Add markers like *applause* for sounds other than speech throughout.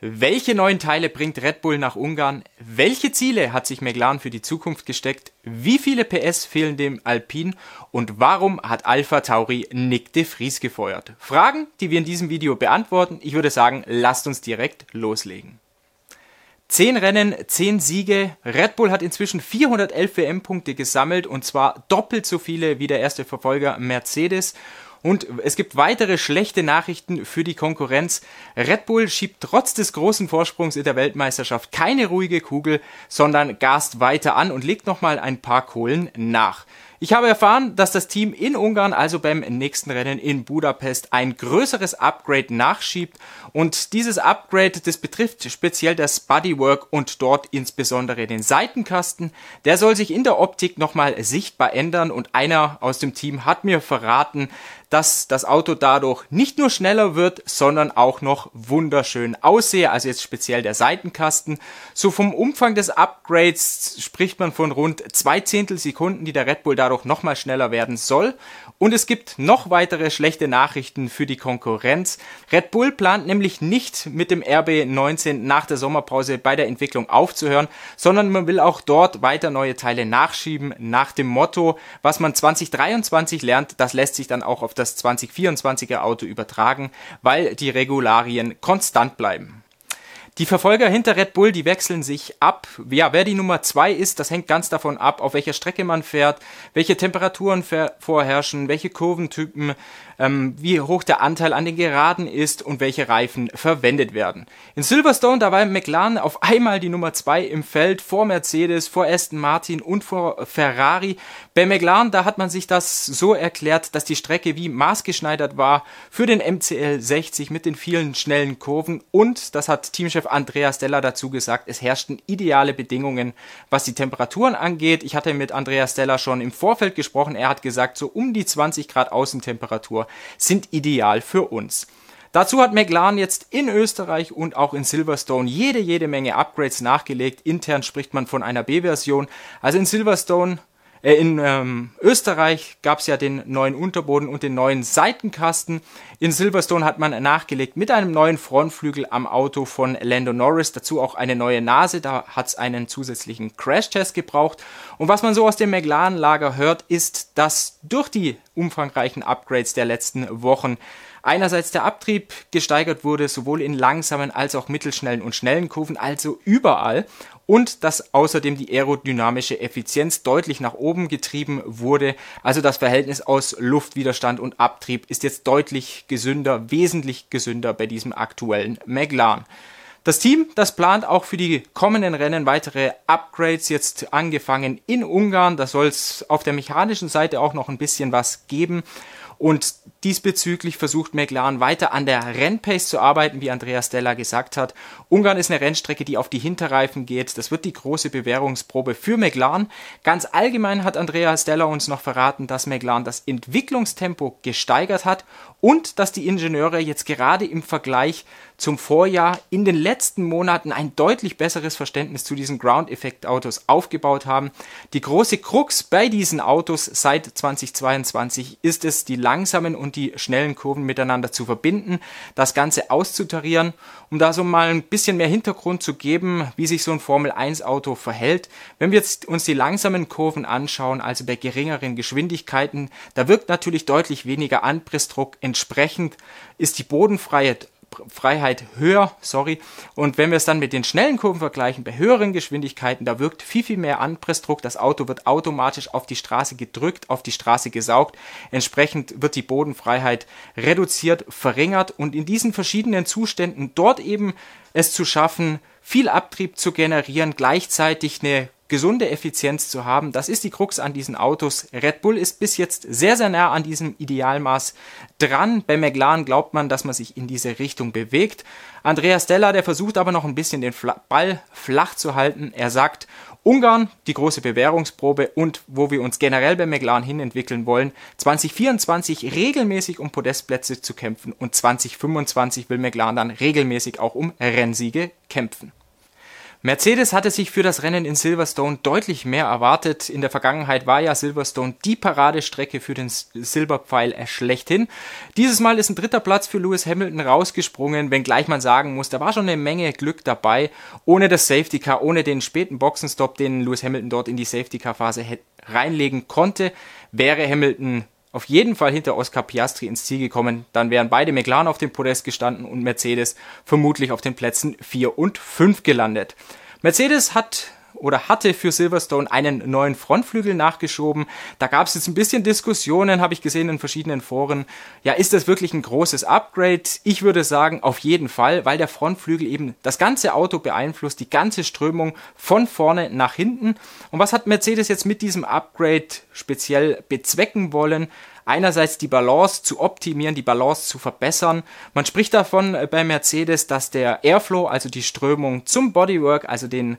Welche neuen Teile bringt Red Bull nach Ungarn? Welche Ziele hat sich McLaren für die Zukunft gesteckt? Wie viele PS fehlen dem Alpine? Und warum hat Alpha Tauri Nick de Vries gefeuert? Fragen, die wir in diesem Video beantworten. Ich würde sagen, lasst uns direkt loslegen. Zehn Rennen, zehn Siege. Red Bull hat inzwischen 411 WM-Punkte gesammelt und zwar doppelt so viele wie der erste Verfolger Mercedes. Und es gibt weitere schlechte Nachrichten für die Konkurrenz. Red Bull schiebt trotz des großen Vorsprungs in der Weltmeisterschaft keine ruhige Kugel, sondern gast weiter an und legt nochmal ein paar Kohlen nach. Ich habe erfahren, dass das Team in Ungarn, also beim nächsten Rennen in Budapest, ein größeres Upgrade nachschiebt. Und dieses Upgrade, das betrifft speziell das Bodywork und dort insbesondere den Seitenkasten. Der soll sich in der Optik nochmal sichtbar ändern und einer aus dem Team hat mir verraten, dass das Auto dadurch nicht nur schneller wird, sondern auch noch wunderschön aussehe. Also jetzt speziell der Seitenkasten. So vom Umfang des Upgrades spricht man von rund zwei Zehntel Sekunden, die der Red Bull dadurch nochmal schneller werden soll. Und es gibt noch weitere schlechte Nachrichten für die Konkurrenz. Red Bull plant nämlich nicht mit dem RB19 nach der Sommerpause bei der Entwicklung aufzuhören, sondern man will auch dort weiter neue Teile nachschieben nach dem Motto, was man 2023 lernt, das lässt sich dann auch auf das 2024er Auto übertragen, weil die Regularien konstant bleiben. Die Verfolger hinter Red Bull, die wechseln sich ab. Ja, wer die Nummer zwei ist, das hängt ganz davon ab, auf welcher Strecke man fährt, welche Temperaturen vorherrschen, welche Kurventypen, ähm, wie hoch der Anteil an den Geraden ist und welche Reifen verwendet werden. In Silverstone, da war McLaren auf einmal die Nummer zwei im Feld vor Mercedes, vor Aston Martin und vor Ferrari. Bei McLaren, da hat man sich das so erklärt, dass die Strecke wie maßgeschneidert war für den MCL 60 mit den vielen schnellen Kurven und das hat Teamchef Andreas Della dazu gesagt, es herrschten ideale Bedingungen, was die Temperaturen angeht. Ich hatte mit Andreas Della schon im Vorfeld gesprochen. Er hat gesagt, so um die 20 Grad Außentemperatur sind ideal für uns. Dazu hat McLaren jetzt in Österreich und auch in Silverstone jede, jede Menge Upgrades nachgelegt. Intern spricht man von einer B-Version. Also in Silverstone äh, in ähm, Österreich gab es ja den neuen Unterboden und den neuen Seitenkasten. In Silverstone hat man nachgelegt mit einem neuen Frontflügel am Auto von Lando Norris. Dazu auch eine neue Nase. Da hat es einen zusätzlichen Crash-Test gebraucht. Und was man so aus dem McLaren-Lager hört, ist, dass durch die umfangreichen Upgrades der letzten Wochen einerseits der Abtrieb gesteigert wurde, sowohl in langsamen als auch mittelschnellen und schnellen Kurven, also überall und dass außerdem die aerodynamische Effizienz deutlich nach oben getrieben wurde. Also das Verhältnis aus Luftwiderstand und Abtrieb ist jetzt deutlich gesünder, wesentlich gesünder bei diesem aktuellen McLaren. Das Team, das plant auch für die kommenden Rennen weitere Upgrades, jetzt angefangen in Ungarn. Da soll es auf der mechanischen Seite auch noch ein bisschen was geben. Und diesbezüglich versucht McLaren weiter an der Rennpace zu arbeiten, wie Andreas Della gesagt hat. Ungarn ist eine Rennstrecke, die auf die Hinterreifen geht. Das wird die große Bewährungsprobe für McLaren. Ganz allgemein hat Andreas Della uns noch verraten, dass McLaren das Entwicklungstempo gesteigert hat und dass die Ingenieure jetzt gerade im Vergleich zum Vorjahr in den letzten Monaten ein deutlich besseres Verständnis zu diesen Ground-Effekt-Autos aufgebaut haben. Die große Krux bei diesen Autos seit 2022 ist es, die langsamen und die schnellen Kurven miteinander zu verbinden, das Ganze auszutarieren, um da so mal ein bisschen mehr Hintergrund zu geben, wie sich so ein Formel 1 Auto verhält. Wenn wir jetzt uns die langsamen Kurven anschauen, also bei geringeren Geschwindigkeiten, da wirkt natürlich deutlich weniger Anpressdruck. Entsprechend ist die Bodenfreiheit Freiheit höher, sorry. Und wenn wir es dann mit den schnellen Kurven vergleichen, bei höheren Geschwindigkeiten, da wirkt viel, viel mehr Anpressdruck. Das Auto wird automatisch auf die Straße gedrückt, auf die Straße gesaugt. Entsprechend wird die Bodenfreiheit reduziert, verringert und in diesen verschiedenen Zuständen dort eben es zu schaffen, viel Abtrieb zu generieren, gleichzeitig eine gesunde Effizienz zu haben. Das ist die Krux an diesen Autos. Red Bull ist bis jetzt sehr, sehr nah an diesem Idealmaß dran. Bei McLaren glaubt man, dass man sich in diese Richtung bewegt. Andreas Della, der versucht aber noch ein bisschen den Ball flach zu halten. Er sagt, Ungarn, die große Bewährungsprobe und wo wir uns generell bei McLaren hin entwickeln wollen, 2024 regelmäßig um Podestplätze zu kämpfen und 2025 will McLaren dann regelmäßig auch um Rennsiege kämpfen. Mercedes hatte sich für das Rennen in Silverstone deutlich mehr erwartet. In der Vergangenheit war ja Silverstone die Paradestrecke für den Silberpfeil schlechthin. Dieses Mal ist ein dritter Platz für Lewis Hamilton rausgesprungen, wenngleich man sagen muss, da war schon eine Menge Glück dabei. Ohne das Safety Car, ohne den späten Boxenstopp, den Lewis Hamilton dort in die Safety Car Phase reinlegen konnte, wäre Hamilton auf jeden Fall hinter Oscar Piastri ins Ziel gekommen, dann wären beide McLaren auf dem Podest gestanden und Mercedes vermutlich auf den Plätzen 4 und 5 gelandet. Mercedes hat oder hatte für Silverstone einen neuen Frontflügel nachgeschoben. Da gab es jetzt ein bisschen Diskussionen, habe ich gesehen in verschiedenen Foren. Ja, ist das wirklich ein großes Upgrade? Ich würde sagen, auf jeden Fall, weil der Frontflügel eben das ganze Auto beeinflusst, die ganze Strömung von vorne nach hinten. Und was hat Mercedes jetzt mit diesem Upgrade speziell bezwecken wollen? Einerseits die Balance zu optimieren, die Balance zu verbessern. Man spricht davon äh, bei Mercedes, dass der Airflow, also die Strömung zum Bodywork, also den,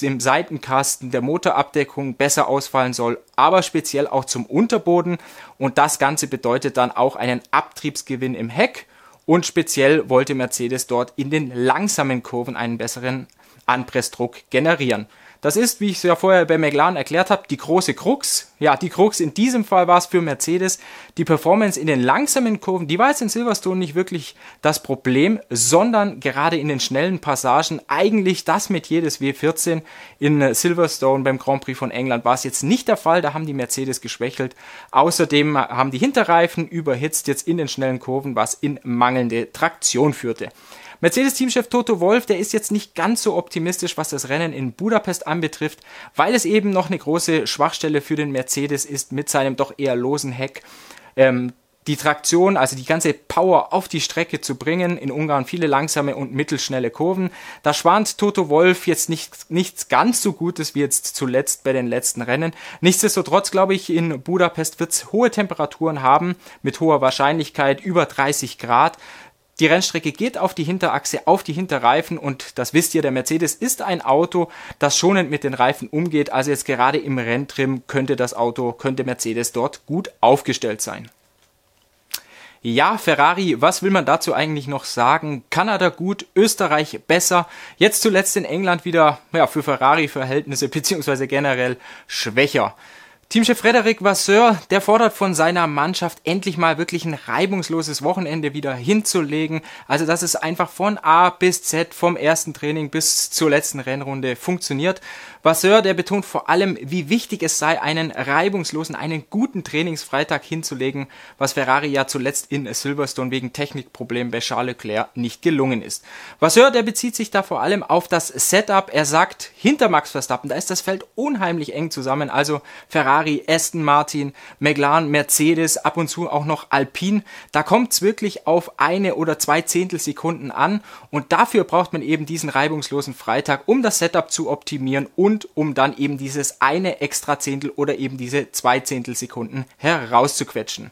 dem Seitenkasten der Motorabdeckung besser ausfallen soll, aber speziell auch zum Unterboden. Und das Ganze bedeutet dann auch einen Abtriebsgewinn im Heck. Und speziell wollte Mercedes dort in den langsamen Kurven einen besseren Anpressdruck generieren. Das ist, wie ich es ja vorher bei McLaren erklärt habe, die große Krux. Ja, die Krux in diesem Fall war es für Mercedes. Die Performance in den langsamen Kurven, die war jetzt in Silverstone nicht wirklich das Problem, sondern gerade in den schnellen Passagen eigentlich das mit jedes W14 in Silverstone beim Grand Prix von England war es jetzt nicht der Fall. Da haben die Mercedes geschwächelt. Außerdem haben die Hinterreifen überhitzt jetzt in den schnellen Kurven, was in mangelnde Traktion führte. Mercedes-Teamchef Toto Wolf, der ist jetzt nicht ganz so optimistisch, was das Rennen in Budapest anbetrifft, weil es eben noch eine große Schwachstelle für den Mercedes ist mit seinem doch eher losen Heck. Ähm, die Traktion, also die ganze Power auf die Strecke zu bringen. In Ungarn viele langsame und mittelschnelle Kurven. Da schwant Toto Wolf jetzt nicht, nichts ganz so Gutes wie jetzt zuletzt bei den letzten Rennen. Nichtsdestotrotz glaube ich, in Budapest wird es hohe Temperaturen haben, mit hoher Wahrscheinlichkeit über 30 Grad. Die Rennstrecke geht auf die Hinterachse, auf die Hinterreifen und das wisst ihr, der Mercedes ist ein Auto, das schonend mit den Reifen umgeht. Also jetzt gerade im Renntrim könnte das Auto, könnte Mercedes dort gut aufgestellt sein. Ja, Ferrari, was will man dazu eigentlich noch sagen? Kanada gut, Österreich besser. Jetzt zuletzt in England wieder, ja, für Ferrari-Verhältnisse *laughs* beziehungsweise generell schwächer. Teamchef Frederik Vasseur, der fordert von seiner Mannschaft endlich mal wirklich ein reibungsloses Wochenende wieder hinzulegen. Also, dass es einfach von A bis Z, vom ersten Training bis zur letzten Rennrunde funktioniert. Vasseur, der betont vor allem, wie wichtig es sei, einen reibungslosen, einen guten Trainingsfreitag hinzulegen, was Ferrari ja zuletzt in Silverstone wegen Technikproblemen bei Charles Leclerc nicht gelungen ist. Vasseur, der bezieht sich da vor allem auf das Setup. Er sagt, hinter Max Verstappen, da ist das Feld unheimlich eng zusammen. Also Ferrari, Aston Martin, McLaren, Mercedes, ab und zu auch noch Alpine. Da kommt es wirklich auf eine oder zwei Zehntelsekunden an. Und dafür braucht man eben diesen reibungslosen Freitag, um das Setup zu optimieren und um dann eben dieses eine extra Zehntel oder eben diese zwei Zehntelsekunden herauszuquetschen.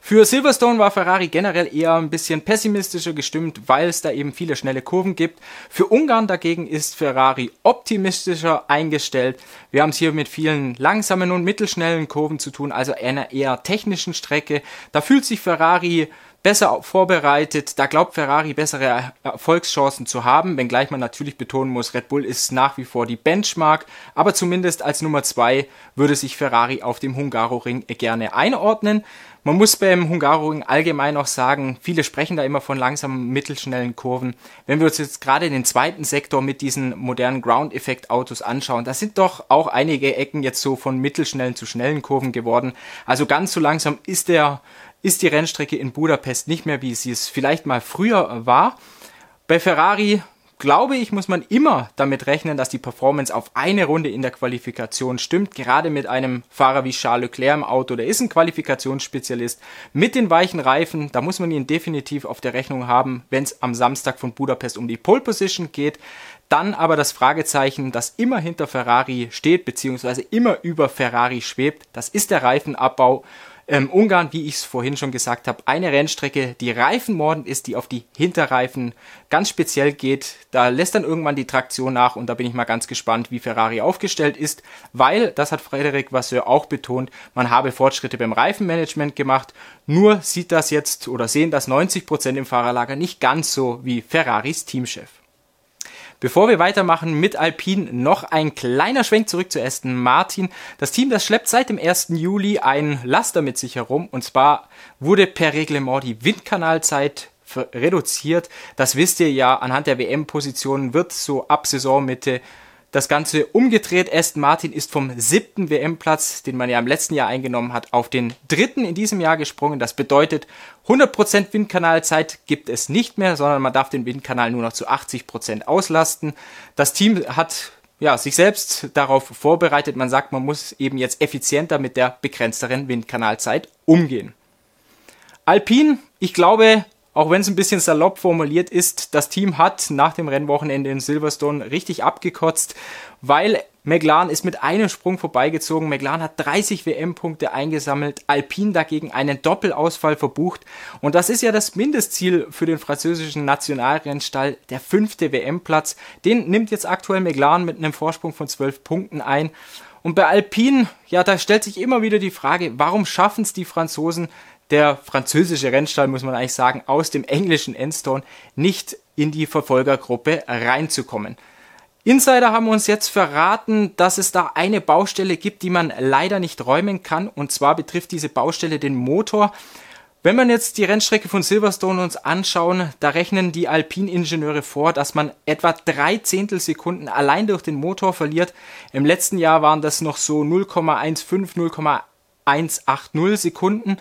Für Silverstone war Ferrari generell eher ein bisschen pessimistischer gestimmt, weil es da eben viele schnelle Kurven gibt. Für Ungarn dagegen ist Ferrari optimistischer eingestellt. Wir haben es hier mit vielen langsamen und mittelschnellen Kurven zu tun, also einer eher technischen Strecke. Da fühlt sich Ferrari besser vorbereitet. Da glaubt Ferrari bessere Erfolgschancen zu haben, wenngleich man natürlich betonen muss, Red Bull ist nach wie vor die Benchmark, aber zumindest als Nummer zwei würde sich Ferrari auf dem Hungaroring gerne einordnen. Man muss beim Hungaroring allgemein noch sagen, viele sprechen da immer von langsamen, mittelschnellen Kurven. Wenn wir uns jetzt gerade den zweiten Sektor mit diesen modernen Ground-Effekt-Autos anschauen, da sind doch auch einige Ecken jetzt so von mittelschnellen zu schnellen Kurven geworden. Also ganz so langsam ist der ist die Rennstrecke in Budapest nicht mehr, wie sie es vielleicht mal früher war. Bei Ferrari glaube ich, muss man immer damit rechnen, dass die Performance auf eine Runde in der Qualifikation stimmt. Gerade mit einem Fahrer wie Charles Leclerc im Auto, der ist ein Qualifikationsspezialist. Mit den weichen Reifen, da muss man ihn definitiv auf der Rechnung haben, wenn es am Samstag von Budapest um die Pole Position geht. Dann aber das Fragezeichen, das immer hinter Ferrari steht, beziehungsweise immer über Ferrari schwebt, das ist der Reifenabbau. Ähm, Ungarn, wie ich es vorhin schon gesagt habe, eine Rennstrecke, die reifenmordend ist, die auf die Hinterreifen ganz speziell geht. Da lässt dann irgendwann die Traktion nach und da bin ich mal ganz gespannt, wie Ferrari aufgestellt ist, weil, das hat Frederik Vasseur auch betont, man habe Fortschritte beim Reifenmanagement gemacht. Nur sieht das jetzt oder sehen das 90 Prozent im Fahrerlager nicht ganz so wie Ferraris Teamchef. Bevor wir weitermachen mit Alpine, noch ein kleiner Schwenk zurück zu Aston Martin. Das Team, das schleppt seit dem 1. Juli ein Laster mit sich herum. Und zwar wurde per Reglement die Windkanalzeit reduziert. Das wisst ihr ja, anhand der WM-Positionen wird so ab Saisonmitte das Ganze umgedreht. Aston Martin ist vom siebten WM-Platz, den man ja im letzten Jahr eingenommen hat, auf den dritten in diesem Jahr gesprungen. Das bedeutet, 100% Windkanalzeit gibt es nicht mehr, sondern man darf den Windkanal nur noch zu 80% auslasten. Das Team hat ja, sich selbst darauf vorbereitet. Man sagt, man muss eben jetzt effizienter mit der begrenzteren Windkanalzeit umgehen. Alpine, ich glaube, auch wenn es ein bisschen salopp formuliert ist, das Team hat nach dem Rennwochenende in Silverstone richtig abgekotzt, weil McLaren ist mit einem Sprung vorbeigezogen. McLaren hat 30 WM-Punkte eingesammelt, Alpine dagegen einen Doppelausfall verbucht. Und das ist ja das Mindestziel für den französischen Nationalrennstall, der fünfte WM-Platz. Den nimmt jetzt aktuell McLaren mit einem Vorsprung von 12 Punkten ein. Und bei Alpine, ja, da stellt sich immer wieder die Frage, warum schaffen es die Franzosen, der französische Rennstall, muss man eigentlich sagen, aus dem englischen Enstone nicht in die Verfolgergruppe reinzukommen. Insider haben uns jetzt verraten, dass es da eine Baustelle gibt, die man leider nicht räumen kann. Und zwar betrifft diese Baustelle den Motor. Wenn man jetzt die Rennstrecke von Silverstone uns anschauen, da rechnen die Alpin-Ingenieure vor, dass man etwa drei Zehntelsekunden allein durch den Motor verliert. Im letzten Jahr waren das noch so 0,15, 0,180 Sekunden.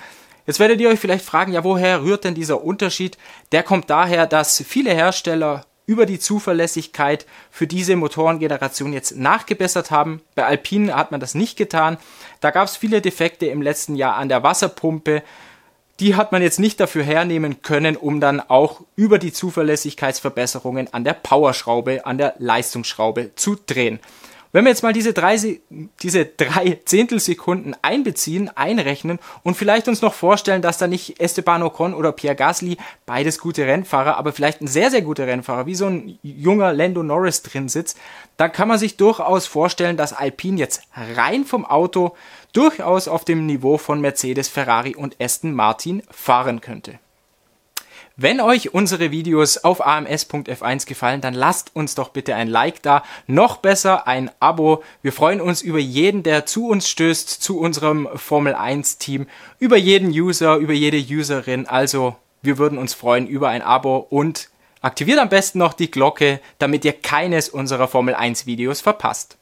Jetzt werdet ihr euch vielleicht fragen, ja, woher rührt denn dieser Unterschied? Der kommt daher, dass viele Hersteller über die Zuverlässigkeit für diese Motorengeneration jetzt nachgebessert haben. Bei Alpine hat man das nicht getan. Da gab es viele Defekte im letzten Jahr an der Wasserpumpe. Die hat man jetzt nicht dafür hernehmen können, um dann auch über die Zuverlässigkeitsverbesserungen an der Powerschraube, an der Leistungsschraube zu drehen. Wenn wir jetzt mal diese drei, diese drei Zehntelsekunden einbeziehen, einrechnen und vielleicht uns noch vorstellen, dass da nicht Esteban Ocon oder Pierre Gasly, beides gute Rennfahrer, aber vielleicht ein sehr, sehr guter Rennfahrer, wie so ein junger Lando Norris drin sitzt, dann kann man sich durchaus vorstellen, dass Alpine jetzt rein vom Auto durchaus auf dem Niveau von Mercedes, Ferrari und Aston Martin fahren könnte. Wenn euch unsere Videos auf ams.f1 gefallen, dann lasst uns doch bitte ein Like da. Noch besser ein Abo. Wir freuen uns über jeden, der zu uns stößt, zu unserem Formel 1 Team, über jeden User, über jede Userin. Also, wir würden uns freuen über ein Abo und aktiviert am besten noch die Glocke, damit ihr keines unserer Formel 1 Videos verpasst.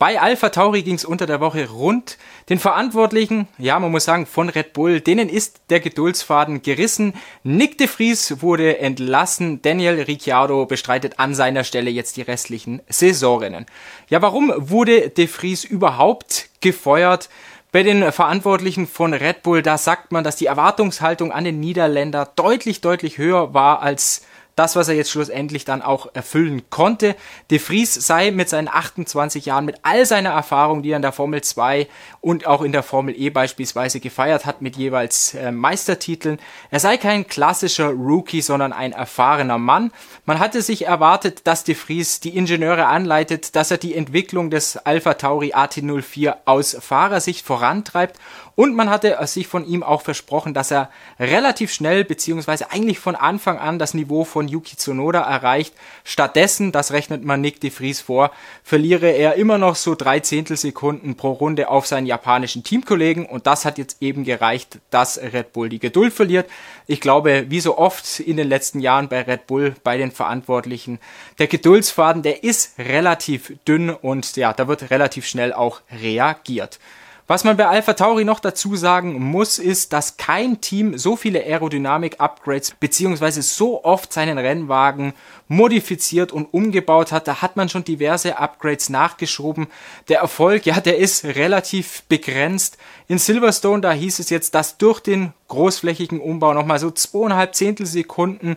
Bei Alpha Tauri ging es unter der Woche rund. Den Verantwortlichen, ja, man muss sagen, von Red Bull, denen ist der Geduldsfaden gerissen. Nick de Vries wurde entlassen. Daniel Ricciardo bestreitet an seiner Stelle jetzt die restlichen Saisonrennen. Ja, warum wurde de Vries überhaupt gefeuert? Bei den Verantwortlichen von Red Bull, da sagt man, dass die Erwartungshaltung an den Niederländer deutlich, deutlich höher war als das, was er jetzt schlussendlich dann auch erfüllen konnte. De Vries sei mit seinen 28 Jahren, mit all seiner Erfahrung, die er in der Formel 2 und auch in der Formel E beispielsweise gefeiert hat, mit jeweils äh, Meistertiteln, er sei kein klassischer Rookie, sondern ein erfahrener Mann. Man hatte sich erwartet, dass De Vries die Ingenieure anleitet, dass er die Entwicklung des Alpha Tauri AT04 aus Fahrersicht vorantreibt und man hatte sich von ihm auch versprochen, dass er relativ schnell beziehungsweise eigentlich von Anfang an das Niveau von Yuki Tsunoda erreicht. Stattdessen, das rechnet man Nick de Vries vor, verliere er immer noch so drei Zehntelsekunden pro Runde auf seinen japanischen Teamkollegen und das hat jetzt eben gereicht, dass Red Bull die Geduld verliert. Ich glaube, wie so oft in den letzten Jahren bei Red Bull, bei den Verantwortlichen, der Geduldsfaden, der ist relativ dünn und ja, da wird relativ schnell auch reagiert. Was man bei Alpha Tauri noch dazu sagen muss, ist, dass kein Team so viele Aerodynamik-Upgrades beziehungsweise so oft seinen Rennwagen modifiziert und umgebaut hat. Da hat man schon diverse Upgrades nachgeschoben. Der Erfolg, ja, der ist relativ begrenzt. In Silverstone, da hieß es jetzt, dass durch den großflächigen Umbau nochmal so zweieinhalb Zehntelsekunden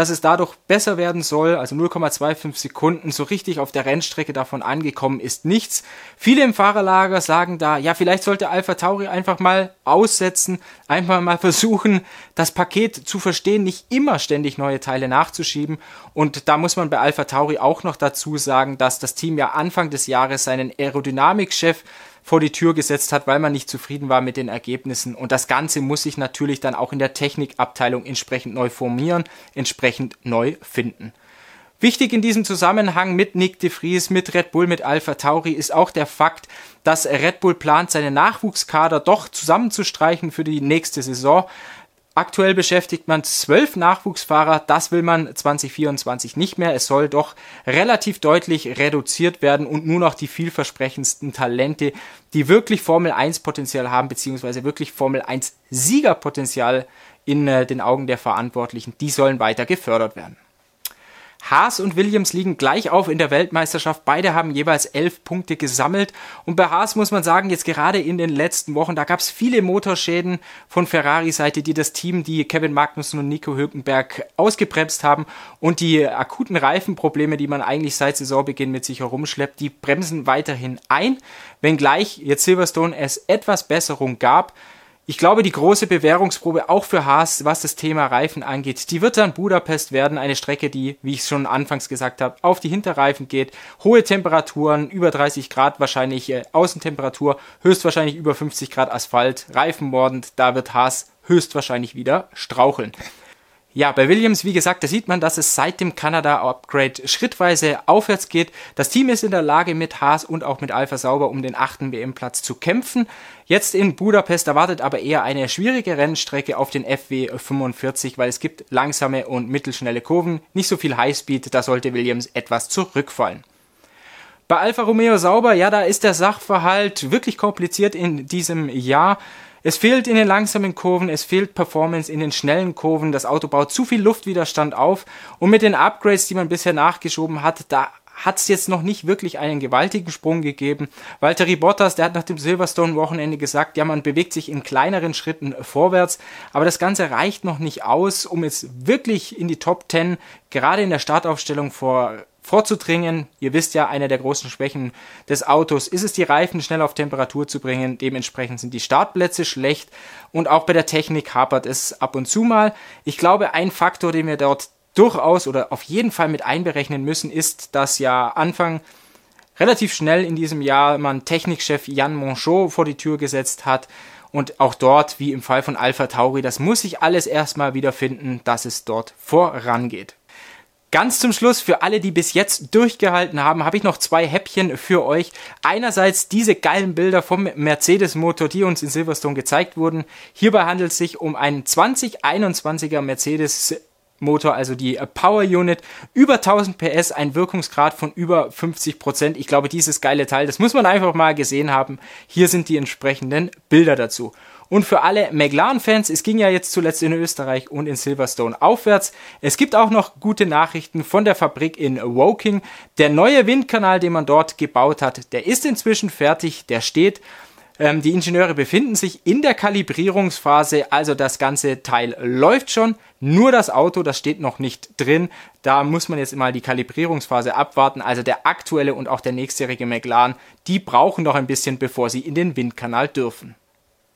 dass es dadurch besser werden soll, also 0,25 Sekunden, so richtig auf der Rennstrecke davon angekommen ist nichts. Viele im Fahrerlager sagen da, ja, vielleicht sollte Alpha Tauri einfach mal aussetzen, einfach mal versuchen, das Paket zu verstehen, nicht immer ständig neue Teile nachzuschieben. Und da muss man bei Alpha Tauri auch noch dazu sagen, dass das Team ja Anfang des Jahres seinen Aerodynamikchef vor die Tür gesetzt hat, weil man nicht zufrieden war mit den Ergebnissen. Und das Ganze muss sich natürlich dann auch in der Technikabteilung entsprechend neu formieren, entsprechend neu finden. Wichtig in diesem Zusammenhang mit Nick de Vries, mit Red Bull, mit Alpha Tauri ist auch der Fakt, dass Red Bull plant, seine Nachwuchskader doch zusammenzustreichen für die nächste Saison. Aktuell beschäftigt man zwölf Nachwuchsfahrer, das will man 2024 nicht mehr. Es soll doch relativ deutlich reduziert werden und nur noch die vielversprechendsten Talente, die wirklich Formel 1 Potenzial haben, beziehungsweise wirklich Formel 1 Siegerpotenzial in äh, den Augen der Verantwortlichen, die sollen weiter gefördert werden. Haas und Williams liegen gleich auf in der Weltmeisterschaft. Beide haben jeweils elf Punkte gesammelt. Und bei Haas muss man sagen, jetzt gerade in den letzten Wochen, da gab es viele Motorschäden von Ferrari-Seite, die das Team, die Kevin Magnussen und Nico Hülkenberg ausgebremst haben. Und die akuten Reifenprobleme, die man eigentlich seit Saisonbeginn mit sich herumschleppt, die bremsen weiterhin ein. Wenngleich jetzt Silverstone es etwas Besserung gab. Ich glaube, die große Bewährungsprobe auch für Haas, was das Thema Reifen angeht, die wird dann Budapest werden, eine Strecke, die, wie ich schon anfangs gesagt habe, auf die Hinterreifen geht, hohe Temperaturen, über 30 Grad wahrscheinlich äh, Außentemperatur, höchstwahrscheinlich über 50 Grad Asphalt, Reifen mordend, da wird Haas höchstwahrscheinlich wieder straucheln. Ja, bei Williams, wie gesagt, da sieht man, dass es seit dem Kanada-Upgrade schrittweise aufwärts geht. Das Team ist in der Lage, mit Haas und auch mit Alpha Sauber um den achten WM-Platz zu kämpfen. Jetzt in Budapest erwartet aber eher eine schwierige Rennstrecke auf den FW 45, weil es gibt langsame und mittelschnelle Kurven, nicht so viel Highspeed, da sollte Williams etwas zurückfallen. Bei Alfa Romeo Sauber, ja, da ist der Sachverhalt wirklich kompliziert in diesem Jahr. Es fehlt in den langsamen Kurven, es fehlt Performance in den schnellen Kurven, das Auto baut zu viel Luftwiderstand auf. Und mit den Upgrades, die man bisher nachgeschoben hat, da hat es jetzt noch nicht wirklich einen gewaltigen Sprung gegeben. Valtteri Bottas, der hat nach dem Silverstone-Wochenende gesagt, ja, man bewegt sich in kleineren Schritten vorwärts, aber das Ganze reicht noch nicht aus, um jetzt wirklich in die Top 10, gerade in der Startaufstellung vor vorzudringen. Ihr wisst ja, eine der großen Schwächen des Autos ist es, die Reifen schnell auf Temperatur zu bringen. Dementsprechend sind die Startplätze schlecht und auch bei der Technik hapert es ab und zu mal. Ich glaube, ein Faktor, den wir dort durchaus oder auf jeden Fall mit einberechnen müssen, ist, dass ja Anfang relativ schnell in diesem Jahr man Technikchef Jan Monchot vor die Tür gesetzt hat. Und auch dort, wie im Fall von Alpha Tauri, das muss sich alles erstmal wiederfinden, dass es dort vorangeht. Ganz zum Schluss, für alle, die bis jetzt durchgehalten haben, habe ich noch zwei Häppchen für euch. Einerseits diese geilen Bilder vom Mercedes-Motor, die uns in Silverstone gezeigt wurden. Hierbei handelt es sich um einen 2021er Mercedes Motor, also die Power Unit, über 1000 PS, ein Wirkungsgrad von über 50 Prozent. Ich glaube, dieses geile Teil, das muss man einfach mal gesehen haben. Hier sind die entsprechenden Bilder dazu. Und für alle McLaren-Fans, es ging ja jetzt zuletzt in Österreich und in Silverstone aufwärts. Es gibt auch noch gute Nachrichten von der Fabrik in Woking. Der neue Windkanal, den man dort gebaut hat, der ist inzwischen fertig, der steht. Ähm, die Ingenieure befinden sich in der Kalibrierungsphase, also das ganze Teil läuft schon. Nur das Auto, das steht noch nicht drin. Da muss man jetzt mal die Kalibrierungsphase abwarten. Also der aktuelle und auch der nächstjährige McLaren, die brauchen noch ein bisschen, bevor sie in den Windkanal dürfen.